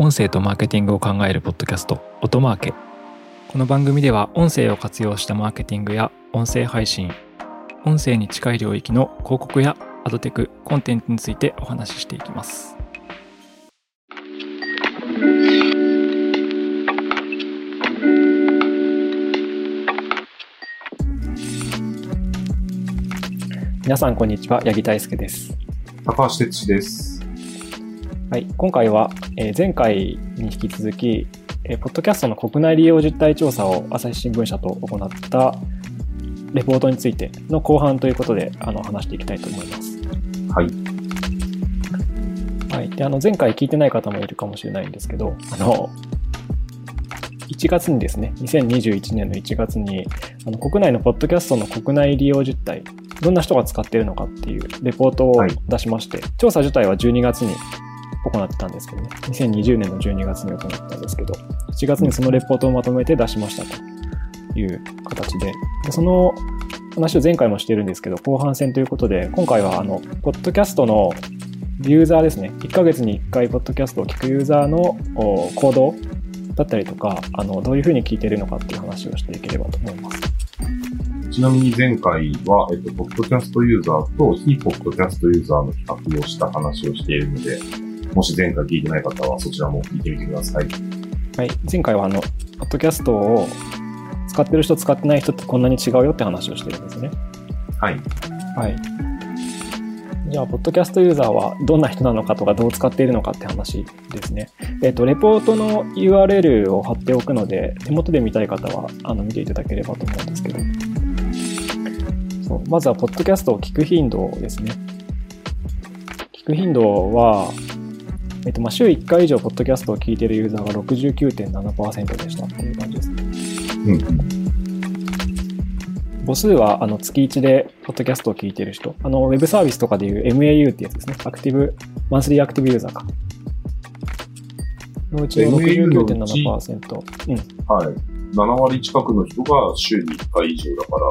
音声とマーケティングを考えるポッドキャスト音マーケ。この番組では音声を活用したマーケティングや音声配信音声に近い領域の広告やアドテクコンテンツについてお話ししていきます。皆さんこんにちは。八木大輔です。高橋哲司です。はい、今回は、えー前回に引き続き、えーポッドキャストの国内利用実態調査を朝日新聞社と行ったレポートについての後半ということであの話していきたいと思います。はい。はい、であの前回聞いてない方もいるかもしれないんですけどあの1月にですね2021年の1月にあの国内のポッドキャストの国内利用実態どんな人が使っているのかっていうレポートをはい出しまして、調査自体は12月に行ったんですけどね。2020年の12月に行ったんですけど1月にそのレポートをまとめて出しましたという形で。でその話を前回もしてるんですけど後半戦ということで今回はあのポッドキャストのユーザーですね。1ヶ月に1回ポッドキャストを聞くユーザーの行動だったりとかあのどういうふうに聞いてるのかっていう話をしていければと思います。ちなみに前回は、えっと、ポッドキャストユーザーと非ポッドキャストユーザーの比較をした話をしているので、もし前回聞いてない方はそちらも聞いてみてください。はい、前回はあのポッドキャストを使ってる人使ってない人ってこんなに違うよって話をしてるんですね。はい。はい。じゃあ、ポッドキャストユーザーはどんな人なのかとかどう使っているのかって話ですね。えっ、と、レポートの URL を貼っておくので、手元で見たい方はあの見ていただければと思うんですけど。そうまずは、ポッドキャストを聞く頻度ですね。聞く頻度は、えっ、と、まあ、週1回以上、ポッドキャストを聞いているユーザーが69.7%でしたっていう感じですね。うん。母数はあの月1でポッドキャストを聞いている人、あのウェブサービスとかでいう MAU ってやつですね。アクティブ、マンスリーアクティブユーザーか。のうちの MAU のうち69.7%。うん。はい。7割近くの人が週に1回以上だから、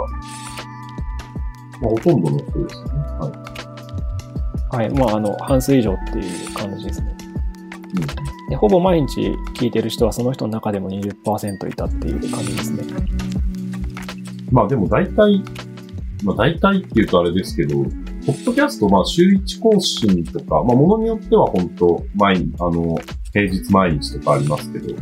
まあ、ほとんどの人ですよね。はい。はい。まあ、あの、半数以上っていう感じですね。でほぼ毎日聞いてる人はその人の中でも20%いたっていう感じですね。まあでも大体、まあ大体っていうとあれですけど、ポッドキャスト、まあ週1更新とか、まあものによっては本当毎日、あの、平日毎日とかありますけど、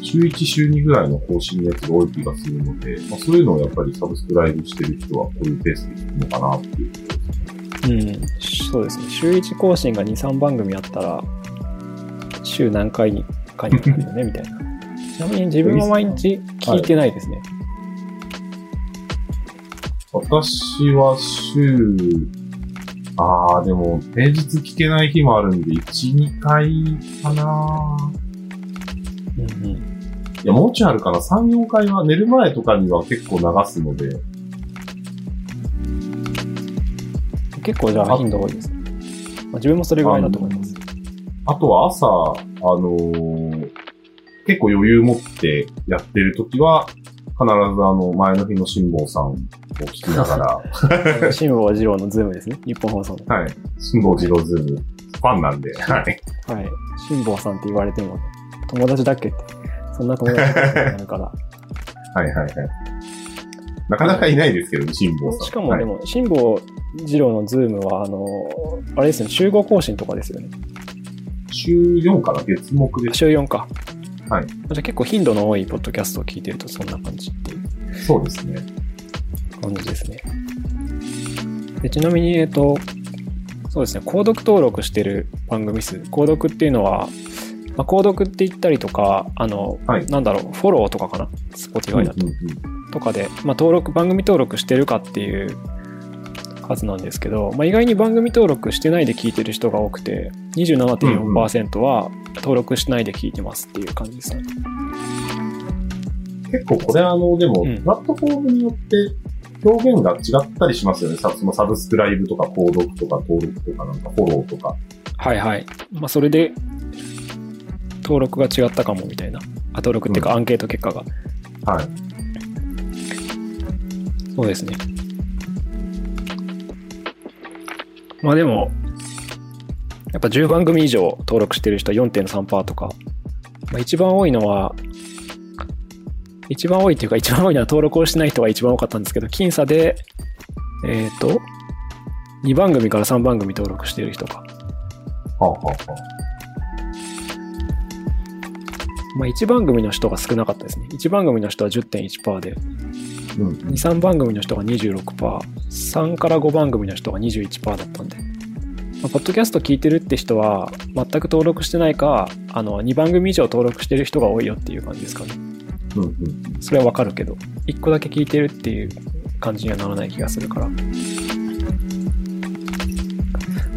週1、週2ぐらいの更新のやつが多い気がするので、まあそういうのをやっぱりサブスクライブしてる人はこういうペースで聞くのかなっていう。うん。そうですね。週1更新が2、3番組あったら、週何回かになるよね、みたいな。ちなみに自分は毎日聞いてないですね。私は週、ああ、でも平日聞けない日もあるんで、1、2回かなうんうん。いや、もうちょいあるかな。3、4回は寝る前とかには結構流すので、結構じゃあ頻度多いです。まあ、自分もそれぐらいだと思います。あとは朝、あのー結構余裕持ってやってるときは、必ずあの、前の日の辛坊さんを聞きながら、辛坊治郎のズームですね。ニッポン放送の。はい。辛坊治郎ズーム、ファンなんで、はい。はい。辛坊さんって言われても、友達だっけって。そんな友達だっけってなるから。はいはいはい。なかなかいないですけどね、辛坊さん。しかもでも、辛坊治郎のズームは、あの、あれですね、週5更新とかですよね。週4かな月木です。週4か。はい。じゃあ結構頻度の多いポッドキャストを聞いてるとそんな感じっていうそうですね。感じですね。でちなみに、えっと、そうですね、購読登録してる番組数。購読っていうのは、まあ、購読って言ったりとか、あの、はいなんだろう、フォローとかかな ?Spotify だと。うんうんうんとかで、まあ、登録、番組登録してるかっていう数なんですけど、まあ、意外に番組登録してないで聞いてる人が多くて、27.4%は登録しないで聞いてますっていう感じですね。結構これあの、でも、うんプラットフォームによって表現が違ったりしますよね。さそのサブスクライブとか、購読とか、登録とか、なんかフォローとか。はいはい。まあ、それで、登録が違ったかもみたいな。あ、登録っていうか、うんアンケート結果が。はい。そうですね。まあでも、やっぱ10番組以上登録してる人は4.3%とか、まあ、一番多いのは、一番多いっていうか一番多いのは登録をしてない人が一番多かったんですけど、僅差で、えっ、ー、と、2番組から3番組登録してる人か。はあはあはあ、まあ、1番組の人が少なかったですね。1番組の人は10.1%で、うん、2、3番組の人が26%、3から5番組の人が21%だったんで、まあ、ポッドキャスト聞いてるって人は、全く登録してないか、あの、2番組以上登録してる人が多いよっていう感じですかね。うんうん、それはわかるけど、1個だけ聞いてるっていう感じにはならない気がするから。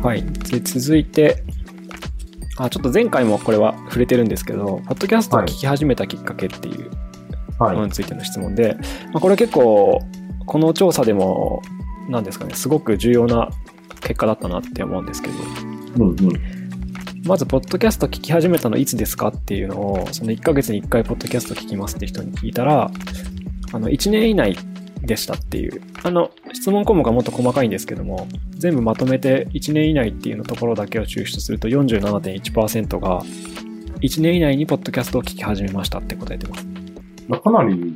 はい。で、続いて、あ、ちょっと前回もこれは触れてるんですけど、ポッドキャストを聞き始めたきっかけっていうものについての質問で、はい、まあ、これ結構、この調査でも、なんですかね、すごく重要な結果だったなって思うんですけど、うんうん、まず、ポッドキャスト聞き始めたのいつですかっていうのを、その1ヶ月に1回ポッドキャスト聞きますって人に聞いたら、あの、1年以内でしたっていう。あの、質問項目はもっと細かいんですけども、全部まとめて1年以内っていうのところだけを抽出すると47.1%が、1年以内にポッドキャストを聞き始めましたって答えてます。まあ、かなり、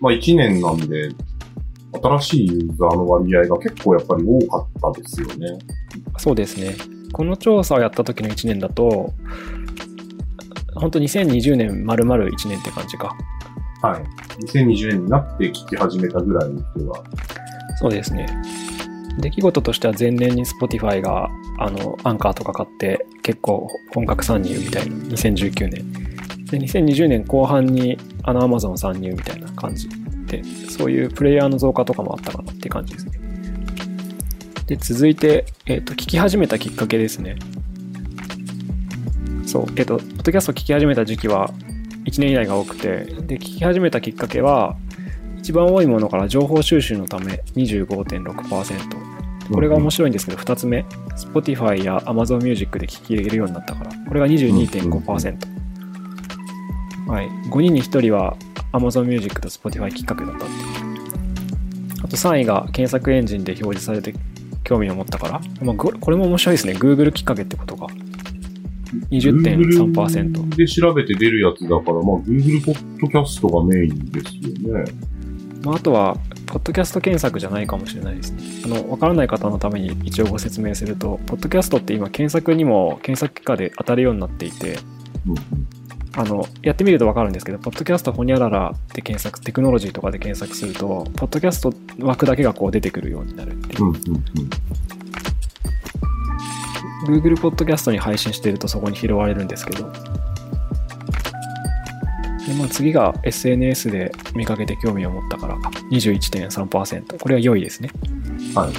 まあ1年なんで、新しいユーザーの割合が結構やっぱり多かったですよね。そうですね。この調査をやった時の1年だと、本当2020年丸々1年って感じか。はい。2020年になって聞き始めたぐらいの人は。そうですね。出来事としては前年に Spotify が、あの、アンカーとか買って結構本格参入みたいな、2019年。で、2020年後半にあの Amazon 参入みたいな感じで、そういうプレイヤーの増加とかもあったかなっていう感じですね。で、続いて、え、ー、と、聞き始めたきっかけですね。そう、えっ、ー、と、ポッドキャスト聞き始めた時期は1年以内が多くて、で、聞き始めたきっかけは、一番多いものから情報収集のため25.6%。これが面白いんですけど、2つ目、Spotify や Amazon Music で聞き入れるようになったから、これが22.5%。はい。5人に1人は Amazon Music と Spotify きっかけだったってあと3位が検索エンジンで表示されて興味を持ったから、まあ、これも面白いですね。Google きっかけってことか。20.3%。で調べて出るやつだから、まあ、Google ポッドキャストがメインですよね。まあ、あとは、ポッドキャスト検索じゃないかもしれないですね。あの、わからない方のために一応ご説明すると、ポッドキャストって今検索にも検索結果で当たるようになっていて、うん、あの、やってみるとわかるんですけど、ポッドキャストほにゃららで検索、テクノロジーとかで検索すると、ポッドキャスト枠だけがこう出てくるようになるっていう。うんうんうん Google Podcast に配信してるとそこに拾われるんですけど。でまあ、次が SNS で見かけて興味を持ったから21.3%。これは良いですね。はい。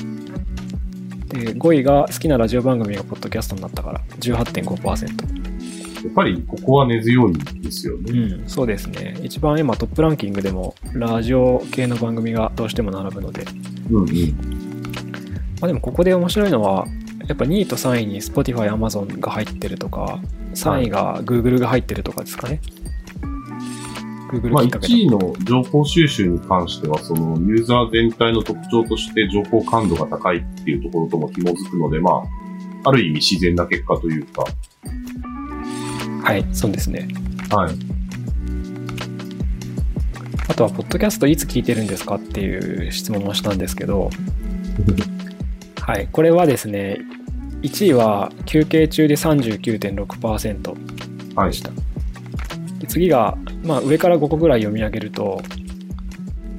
で、5位が好きなラジオ番組がポッドキャストになったから18.5%。やっぱりここは根強いですよね。うん、そうですね。一番今トップランキングでもラジオ系の番組がどうしても並ぶので。うんうん。まあでもここで面白いのは、やっぱ2位と3位に Spotify、Amazon が入ってるとか、3位が Google が入ってるとかですかね。Google まあ、1位の情報収集に関しては、そのユーザー全体の特徴として情報感度が高いっていうところとも紐づくので、まあ、ある意味自然な結果というか。はい、そうですね。はい。あとは、ポッドキャストいつ聞いてるんですかっていう質問をしたんですけど、はい、これはですね、1位は休憩中で39.6%でした。はい、で次が、まあ、上から5個ぐらい読み上げると、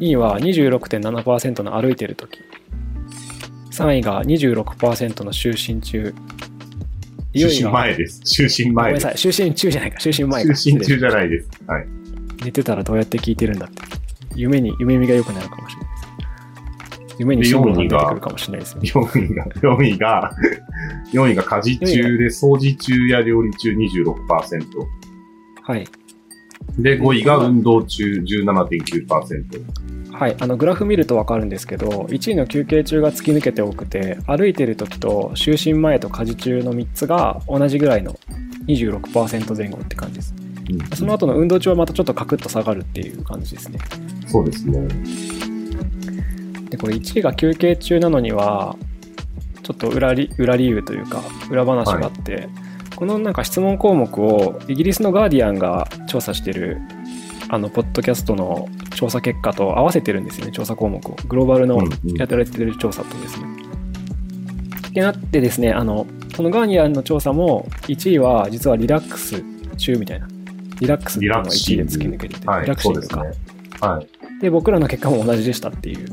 2位は26.7%の歩いてる時3位が26%の就寝中。就寝前です。就寝前です。ごめんなさい。就寝中じゃないか。就寝前か。就寝中じゃないです。はい。寝てたらどうやって聞いてるんだって。夢に、夢見が良くなるかもしれない。夢に4位が出てくるかもしれないですね。4位が、4位が、4位が家事中で、掃除中や料理中26%。はい。で、5位が運動中17.9%。はい、あのグラフ見ると分かるんですけど1位の休憩中が突き抜けて多くて歩いてる時と就寝前と家事中の3つが同じぐらいの26%前後って感じです、うん、その後の運動中はまたちょっとカクッと下がるっていう感じですね。そうですね。で、これ1位が休憩中なのには、ちょっと裏り裏理由というか裏話があって、このなんか質問項目をイギリスのガーディアンが調査してるあのポッドキャストの調査結果と合わせてるんですよね調査項目をグローバルのやってられてる調査とですね。ってなってですねあのそのガーディアンの調査も1位は実はリラックス中みたいなリラックスっていうのが1位で突き抜けててはいリラクシングかそうですね。はい。で僕らの結果も同じでしたっていう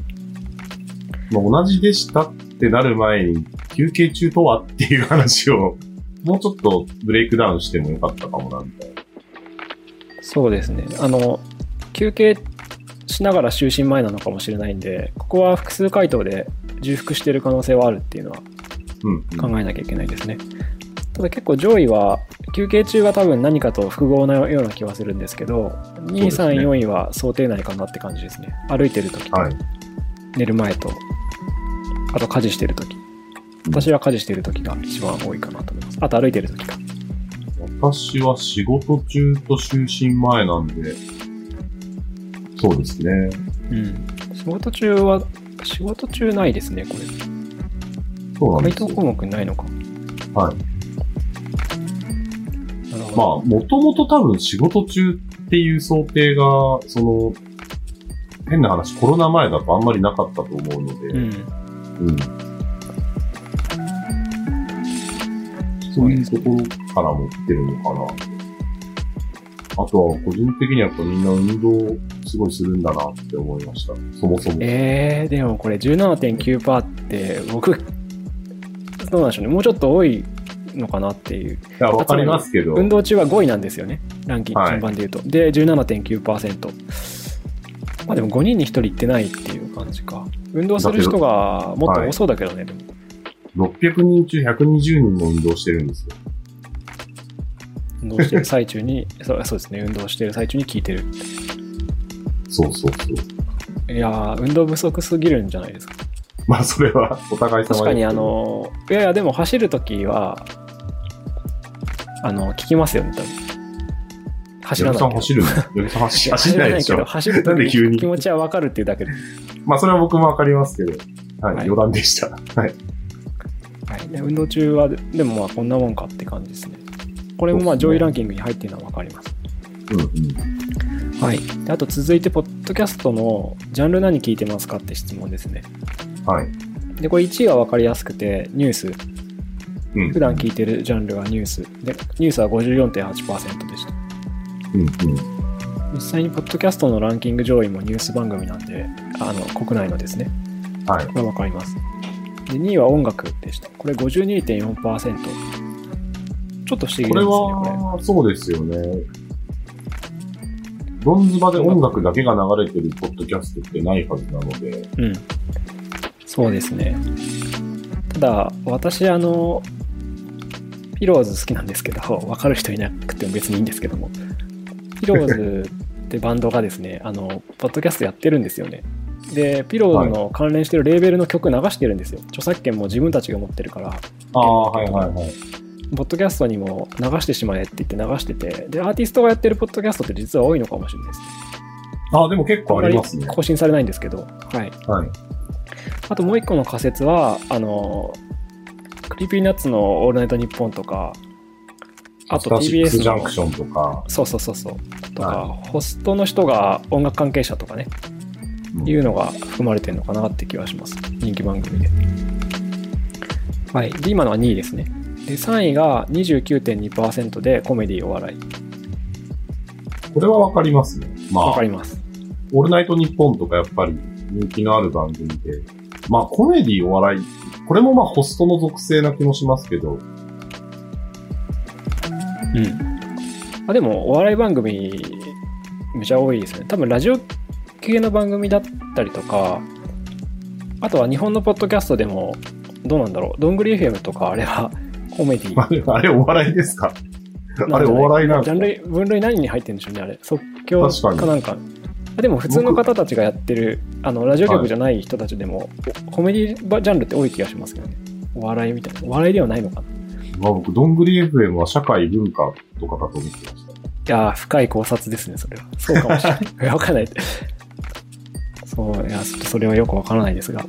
まあ、同じでしたってなる前に、休憩中とはっていう話を、もうちょっとブレイクダウンしてもよかったかもな、みたいな。そうですね。あの、休憩しながら就寝前なのかもしれないんで、ここは複数回答で重複してる可能性はあるっていうのは。考えなきゃいけないですね。ただ結構上位は休憩中が多分何かと複合なような気はするんですけど、2位、ですね3位、4位は想定内かなって感じですね。歩いてる時とはい。寝る前と、あと家事してる時。私は家事してる時が一番多いかなと思います。あと歩いてる時か。私は仕事中と就寝前なんで、そうですね。うん。仕事中は、仕事中ないですね、これ。そうなんですよ。回答項目ないのか。はい。なるほど。まあ、もともと多分仕事中っていう想定が、その、変な話、コロナ前だとあんまりなかったと思うので、うん。うん。そういうところから持ってるのかな。あとは、個人的にはやっぱみんな運動すごいするんだなって思いました。そもそも。えー、でもこれ17.9%って僕、どうなんでしょうね。もうちょっと多いのかなっていう。いや、わかりますけど。運動中は5位なんですよね。ランキングはい順番で言うと。で、17.9%。まあでも5人に1人行ってないっていう感じか。運動する人がもっと多そうだけどね。600人中120人も運動してるんですよ。運動してる最中に、そうそうですね、運動してる最中に聞いてる。そうそうそう。いやー、運動不足すぎるんじゃないですか。まあ、それはお互い様確かにあ、の、いやいや、でも走るときは、あの、聞きますよね、多分。走らないさん走るの？矢部さん走走んないでしょけど、。走るとなんで急に？気持ちはわかるっていうだけで。まあ、それは僕もわかりますけど。はい、はい余談でした。はい。はい、で運動中は、でもまあこんなもんかって感じですね。これもまあ上位ランキングに入っているのはわかります。うんうん。はい。であと続いて、ポッドキャストのジャンル何聞いてますかって質問ですね。はい。で、これ1位はわかりやすくて、ニュース。うん。普段聞いてるジャンルはニュース。で、ニュースは54.8%でした。うんうん。実際にポッドキャストのランキング上位もニュース番組なんで、あの、国内のですね。はい。これわかります。で、2位は音楽でした。これ52.4%。ちょっと不思議ですね、これ。は、そうですよね。ドンズバで音楽だけが流れてるポッドキャストってないはずなので、うん。そうですね。ただ、私、あの、ピローズ好きなんですけど、わかる人いなくても別にいいんですけども、ピローズってバンドがですね、あの、ポッドキャストやってるんですよね。で、ピローズの関連してるレーベルの曲流してるんですよ。著作権も自分たちが持ってるから、ああ、はいはいはい。ポッドキャストにも流してしまえって言って流してて、で、アーティストがやってるポッドキャストって実は多いのかもしれないですね。ああ、でも結構ありますね。更新されないんですけど、はい。はい。あともう一個の仮説は、あの、 Creepy Nuts のオールナイトニッポンとか、あと TBS の JUNK、ションとか、そうそうそうそう、とか、はホストの人が音楽関係者とかね、うんいうのが含まれてるのかなって気はします。人気番組で。はい。で、今のは2位ですね。で、3位が29.2%でコメディお笑い。これはわかりますね。まあわか、ります。オールナイトニッポンとかやっぱり人気のある番組で、まあコメディお笑い、これもまあホストの属性な気もしますけど、うん。あでも、お笑い番組、めちゃ多いですね。多分、ラジオ系の番組だったりとか、あとは日本のポッドキャストでも、どうなんだろう。どんぐり FM とか、あれはコメディあれあれお笑いですか？あれお笑いなんジャンル、分類何に入ってるんでしょうね、あれ。即興確かなんか。あでも普通の方たちがやってる、あの、ラジオ局じゃない人たちでも、コメディジャンルって多い気がしますけどね。お笑いみたいな。お笑いではないのかな。いまあ僕、どんぐり FM は社会文化とかだと思ってました。やー、深い考察ですね、それは。そうかもしれない。い やわかんない。そう、いや、ちょっとそれはよくわからないですが。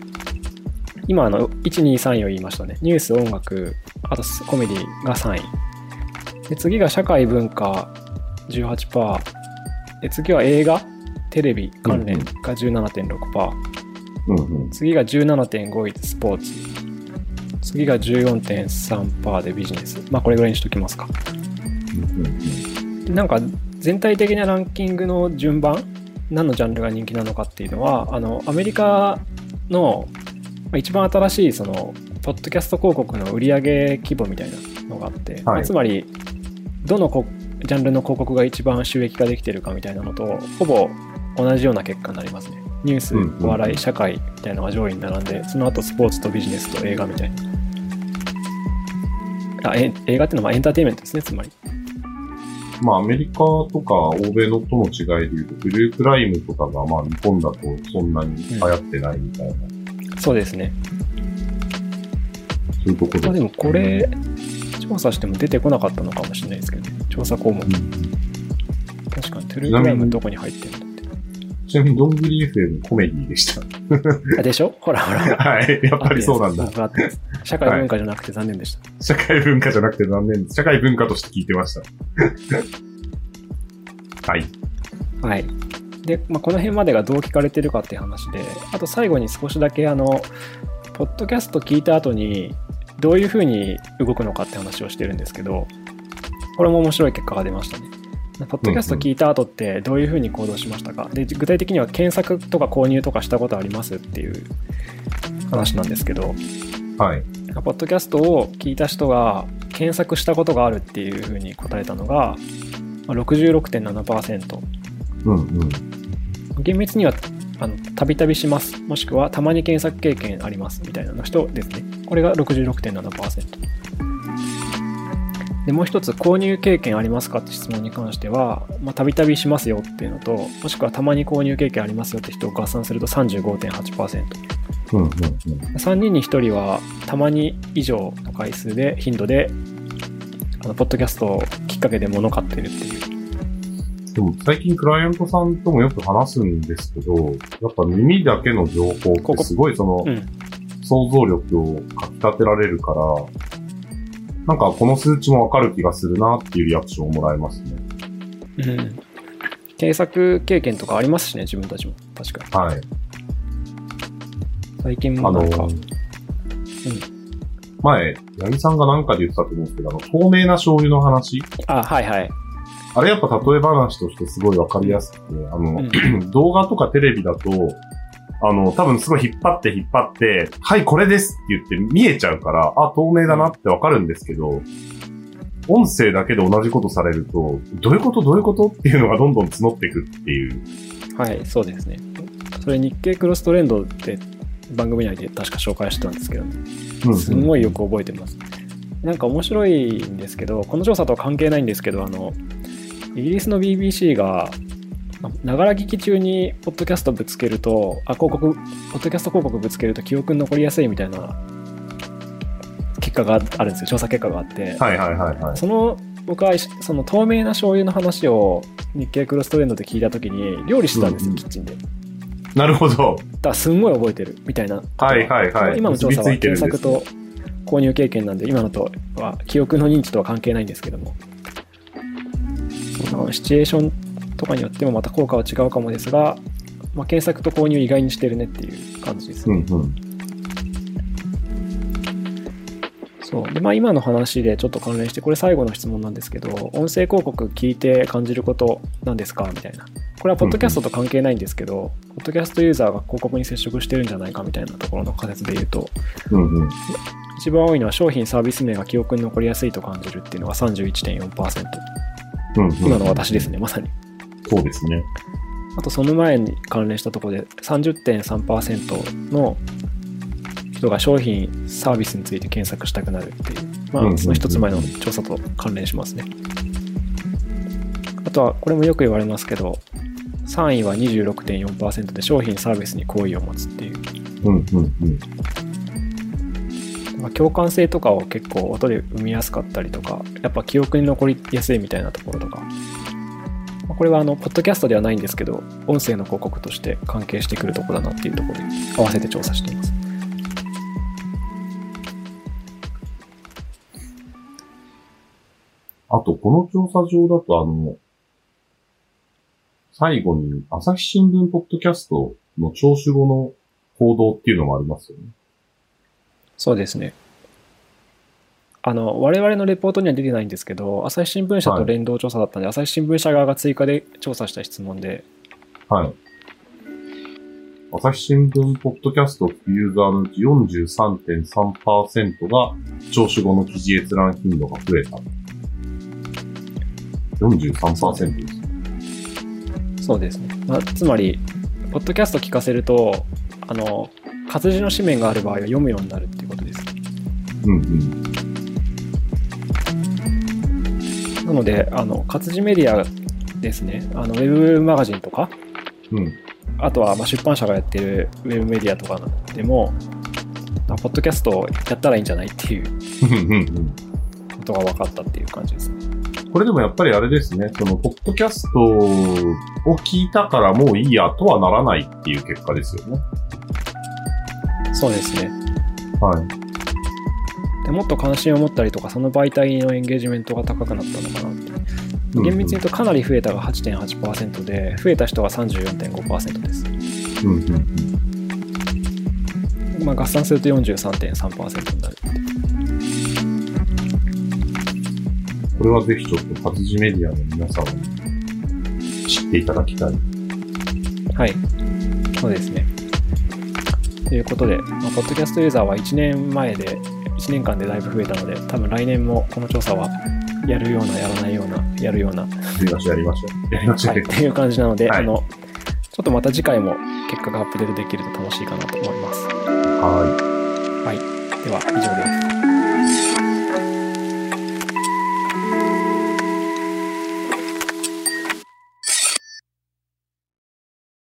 今あの、1、2、3位を言いましたね。ニュース、音楽、あとコメディが3位。で、次が社会文化18%。で、次は映画、テレビ関連が17.6%。うんうん。次が17.5位でスポーツ。次が14.3%でビジネス。まあこれぐらいにしときますか。うんうんでなんか全体的なランキングの順番何のジャンルが人気なのかっていうのはあのアメリカのまあ一番新しいそのポッドキャスト広告の売上規模みたいなのがあって、まあつまりどのこジャンルの広告が一番収益化できてるかみたいなのとほぼ同じような結果になりますね。ニュースうんうん。お笑い社会みたいなのが上位に並んでその後スポーツとビジネスと映画みたいな。あえ映画っていうのはまあエンターテインメントですねつまりまあ、アメリカとか欧米のとの違いで言うと、ブルークライムとかが、まあ、日本だとそんなに流行ってないみたいな、そうですねそういうところまあでもこれ、調査しても出てこなかったのかもしれないですけどね。調査項目。うん確かに、トゥルークライムどこに入ってるんだって。ちなみに、どんぐり FM コメディでした。あ、でしょ？ほらほら。はい。やっぱりそうなんだ。合ってます社会文化じゃなくて残念でした。社会文化じゃなくて残念です。社会文化として聞いてました。はい。はい。で、まあ、この辺までがどう聞かれてるかっていう話で、あと最後に少しだけ、あの、ポッドキャスト聞いた後に、どういうふうに動くのかって話をしてるんですけど、これも面白い結果が出ましたね。ポッドキャスト聞いた後ってどういうふうに行動しましたか？で具体的には検索とか購入とかしたことありますっていう話なんですけど、はい。ポッドキャストを聞いた人が検索したことがあるっていうふうに答えたのがまあ66.7%。うんうん。厳密にはあのたびたびしますもしくはたまに検索経験ありますみたいなの人ですねこれが66.7%でもう一つ購入経験ありますかって質問に関してはたびたびしますよっていうのともしくはたまに購入経験ありますよって人を合算すると35.8%うんうんうん。3人に1人はたまに以上の回数で頻度であのポッドキャストをきっかけで物買ってるっていうでも最近クライアントさんともよく話すんですけど、やっぱ耳だけの情報ってすごいそのうん想像力をかき立てられるから、なんかこの数値もわかる気がするなっていうリアクションをもらえますね。うん検索経験とかありますしね自分たちも確かにはい。最近あのもなんか、前、八木さんがなんかで言ってたと思うんですけど、あの、透明な醤油の話？あはいはい。あれやっぱ例え話としてすごいわかりやすくて、あの、うん。動画とかテレビだと、あの、多分すごい引っ張って引っ張って、はい、これですって言って見えちゃうから、あ、透明だなってわかるんですけど、音声だけで同じことされると、どういうこと？どういうこと？っていうのがどんどん募っていくっていう。はいそうですね。それ日経クロストレンドって番組内で確か紹介してたんですけど、ね、すごいよく覚えてます、なんか面白いんですけどこの調査とは関係ないんですけどあのイギリスの BBC がながら聞き中にポッドキャストぶつけるとあ広告ポッドキャスト広告ぶつけると記憶に残りやすいみたいな結果があるんですよ。調査結果があって、はいはいはいはい。その僕はその透明な醤油の話を日経クロストレンドで聞いた時に料理してたんですよ、うんうん。キッチンで。だなるほど。からすんごい覚えてるみたいな。はいはいはい今の調査は検索と購入経験なんで今のとは記憶の認知とは関係ないんですけども。シチュエーションとかによってもまた効果は違うかもですが、まあ、検索と購入意外にしてるねっていう感じですね。うんうん。そうでまあ、今の話でちょっと関連してこれ最後の質問なんですけど音声広告聞いて感じることなんですか？みたいなこれはポッドキャストと関係ないんですけど、ポッドキャストユーザーが広告に接触してるんじゃないかみたいなところの仮説で言うとうんうん。一番多いのは商品サービス名が記憶に残りやすいと感じるっていうのが31.4%うんうん。今の私ですねまさにそうですね。あとその前に関連したところで30.3%の人が商品サービスについて検索したくなるっていう、まあ、うんうんうんその一つ前の調査と関連しますね。あとはこれもよく言われますけど3位は26.4%で商品サービスに好意を持つっていう。うんうんうん、まあ、共感性とかを結構音で生みやすかったりとかやっぱ記憶に残りやすいみたいなところとか、まあ、これはあのポッドキャストではないんですけど音声の広告として関係してくるとこだなっていうところで合わせて調査しています。あと、この調査上だと、あの、最後に、朝日新聞ポッドキャストの聴取後の報道っていうのもありますよね。そうですね。あの、我々のレポートには出てないんですけど、朝日新聞社と連動調査だったんで、朝日新聞社側が追加で調査した質問で、はい。朝日新聞ポッドキャストユーザーのうち43.3%が聴取後の記事閲覧頻度が増えた。43%です。そうですね。まあ、つまり、ポッドキャスト聞かせると、あの、活字の紙面がある場合は読むようになるっていうことです。うんうん。なので、あの、活字メディアですね、あの、ウェブマガジンとか、うん。あとはまあ出版社がやってるウェブメディアとかでも、あポッドキャストをやったらいいんじゃないっていう。ことが分かったっていう感じですね。これでもやっぱりあれですね、その、ポッドキャストを聞いたからもういいやとはならないっていう結果ですよね。そうですね。はい。でもっと関心を持ったりとか、その媒体のエンゲージメントが高くなったのかなって。厳密に言うとかなり増えたが8.8%で、増えた人が34.5%です。うんうんうん。まあ、合算すると43.3%になるこれはぜひちょっと活字メディアの皆さんに知っていただきたい。はい。そうですね。ということで、まあ、ポッドキャストユーザーは1年前で、1年間でだいぶ増えたので、多分来年もこの調査はやるような、やらないような、やるような、やりましょう、やりましょう。やりましょう。はい、っていう感じなので、はいあの、ちょっとまた次回も結果がアップデートできると楽しいかなと思います。はでは、以上です。